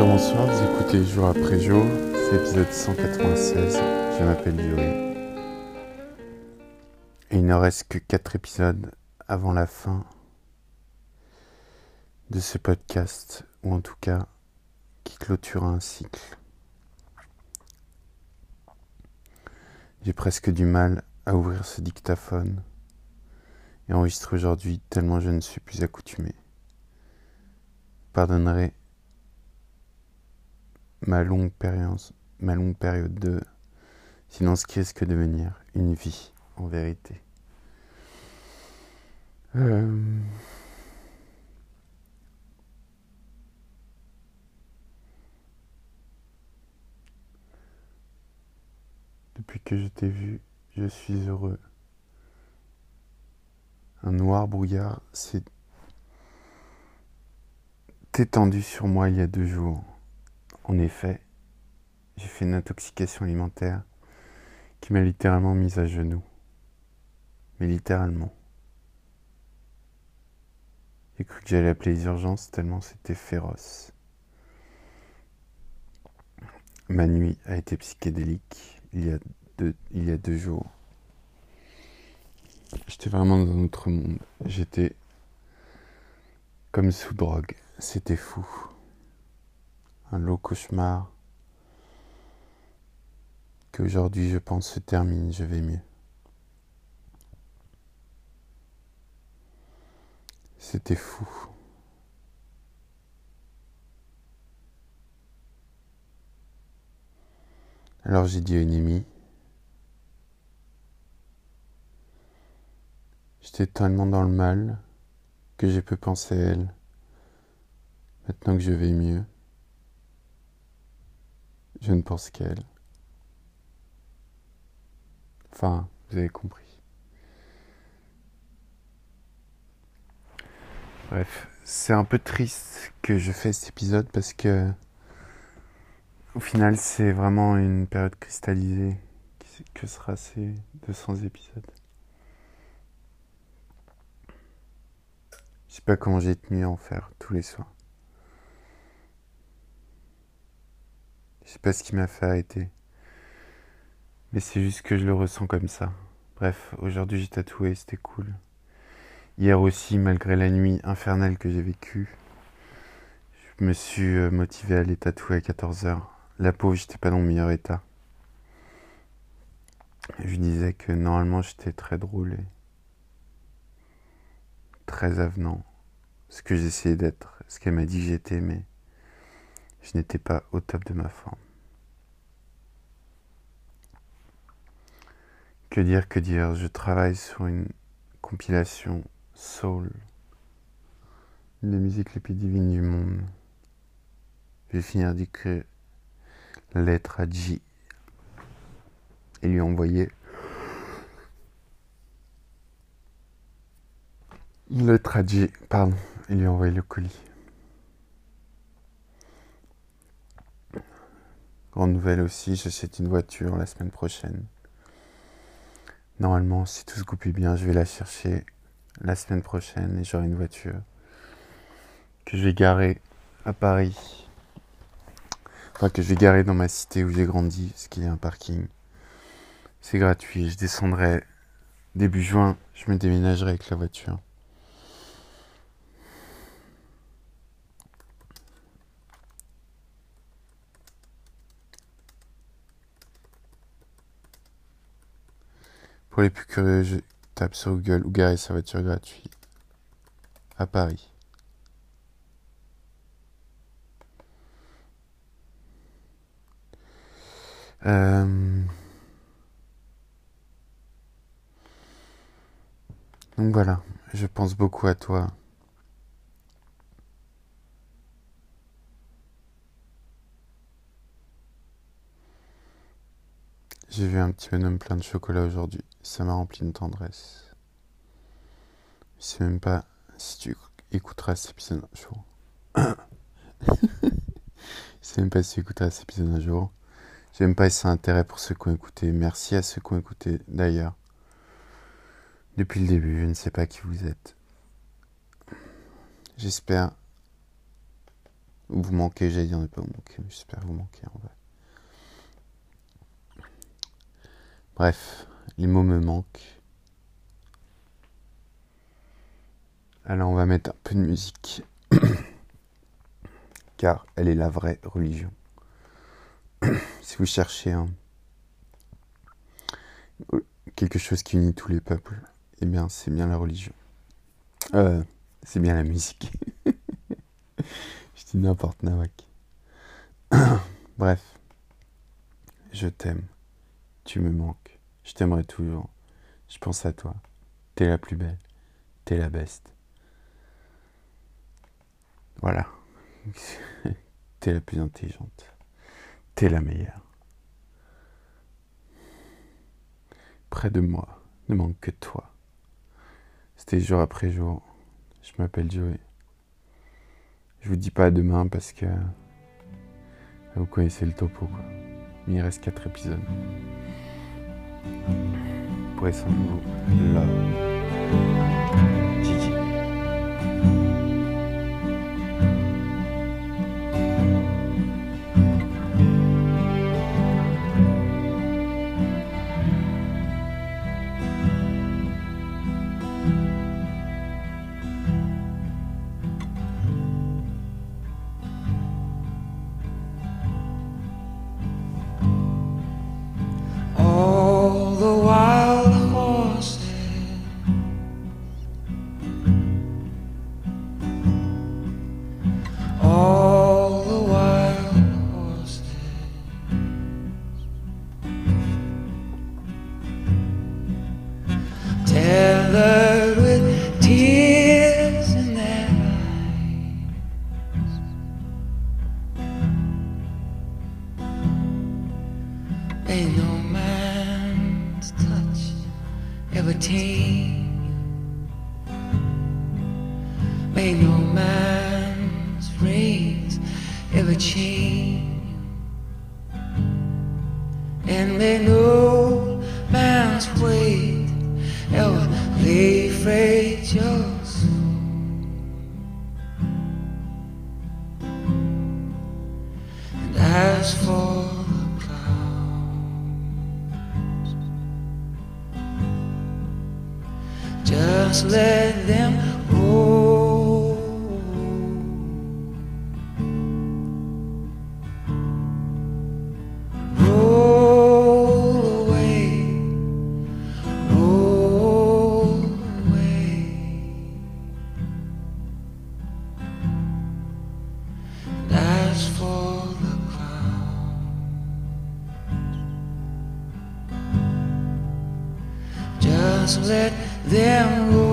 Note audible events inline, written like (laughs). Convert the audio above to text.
Bonjour, bonsoir, vous écoutez jour après jour, c'est l'épisode 196, je m'appelle Yuri. Et il ne reste que 4 épisodes avant la fin de ce podcast, ou en tout cas qui clôture un cycle. J'ai presque du mal à ouvrir ce dictaphone et enregistrer aujourd'hui tellement je ne suis plus accoutumé. Pardonnerez ma longue période, ma longue période de silence qui risque de devenir une vie en vérité. Euh, Depuis que je t'ai vu, je suis heureux. Un noir brouillard s'est étendu sur moi il y a deux jours. En effet, j'ai fait une intoxication alimentaire qui m'a littéralement mise à genoux. Mais littéralement. J'ai cru que j'allais appeler les urgences tellement c'était féroce. Ma nuit a été psychédélique il y a deux, il y a deux jours. J'étais vraiment dans un autre monde. J'étais comme sous drogue. C'était fou. Un lot cauchemar qu'aujourd'hui je pense se termine, je vais mieux. C'était fou. Alors j'ai dit à une amie, j'étais tellement dans le mal que j'ai peu pensé à elle. Maintenant que je vais mieux, je ne pense qu'à elle. Enfin, vous avez compris. Bref, c'est un peu triste que je fais cet épisode parce que au final, c'est vraiment une période cristallisée que sera ces 200 épisodes. Je sais pas comment j'ai tenu à en faire tous les soirs. Je sais pas ce qui m'a fait arrêter. Mais c'est juste que je le ressens comme ça. Bref, aujourd'hui j'ai tatoué, c'était cool. Hier aussi, malgré la nuit infernale que j'ai vécue, je me suis euh, motivé à aller tatouer à 14h. La pauvre, j'étais pas dans le meilleur état. Je disais que normalement j'étais très drôle et très avenant. Ce que j'essayais d'être, ce qu'elle m'a dit que j'étais, mais je n'étais pas au top de ma forme. Que dire, que dire, je travaille sur une compilation soul, une des musiques les plus divines du monde. Je vais finir d'écrire la lettre à J et lui envoyer lettre à J, pardon, et lui envoyer le colis. Grande nouvelle aussi, j'achète une voiture la semaine prochaine. Normalement, si tout se goupille bien, je vais la chercher la semaine prochaine et j'aurai une voiture que je vais garer à Paris. Enfin, que je vais garer dans ma cité où j'ai grandi, parce qu'il y a un parking. C'est gratuit. Je descendrai début juin, je me déménagerai avec la voiture. Pour les plus curieux, je tape sur Google ou garer sa voiture gratuite à Paris. Euh, donc voilà, je pense beaucoup à toi. J'ai vu un petit bonhomme plein de chocolat aujourd'hui. Ça m'a rempli de tendresse. Je sais même pas si tu écouteras cet épisode un jour. Je sais même pas si tu écouteras cet épisode un jour. Je même pas si c'est intérêt pour ceux qui ont écouté. Merci à ceux qui ont écouté d'ailleurs. Depuis le début, je ne sais pas qui vous êtes. J'espère Vous manquez, j'allais dire ne pas vous manquer, mais j'espère vous manquer en vrai. Bref, les mots me manquent. Alors on va mettre un peu de musique. (coughs) Car elle est la vraie religion. (coughs) si vous cherchez un, quelque chose qui unit tous les peuples, eh bien c'est bien la religion. Euh, c'est bien la musique. (laughs) Je dis n'importe nawak. (coughs) Bref, je t'aime. Tu me manques. Je t'aimerai toujours. Je pense à toi. T'es la plus belle. T'es la best. Voilà. (laughs) T'es la plus intelligente. T'es la meilleure. Près de moi, ne manque que toi. C'était jour après jour. Je m'appelle Joey. Je vous dis pas à demain parce que vous connaissez le topo quoi. Mais il reste 4 épisodes. Pour être nouveau là. May no man's rays ever change, and may no just let them roll. Roll away, roll away. As for the clouds, just let There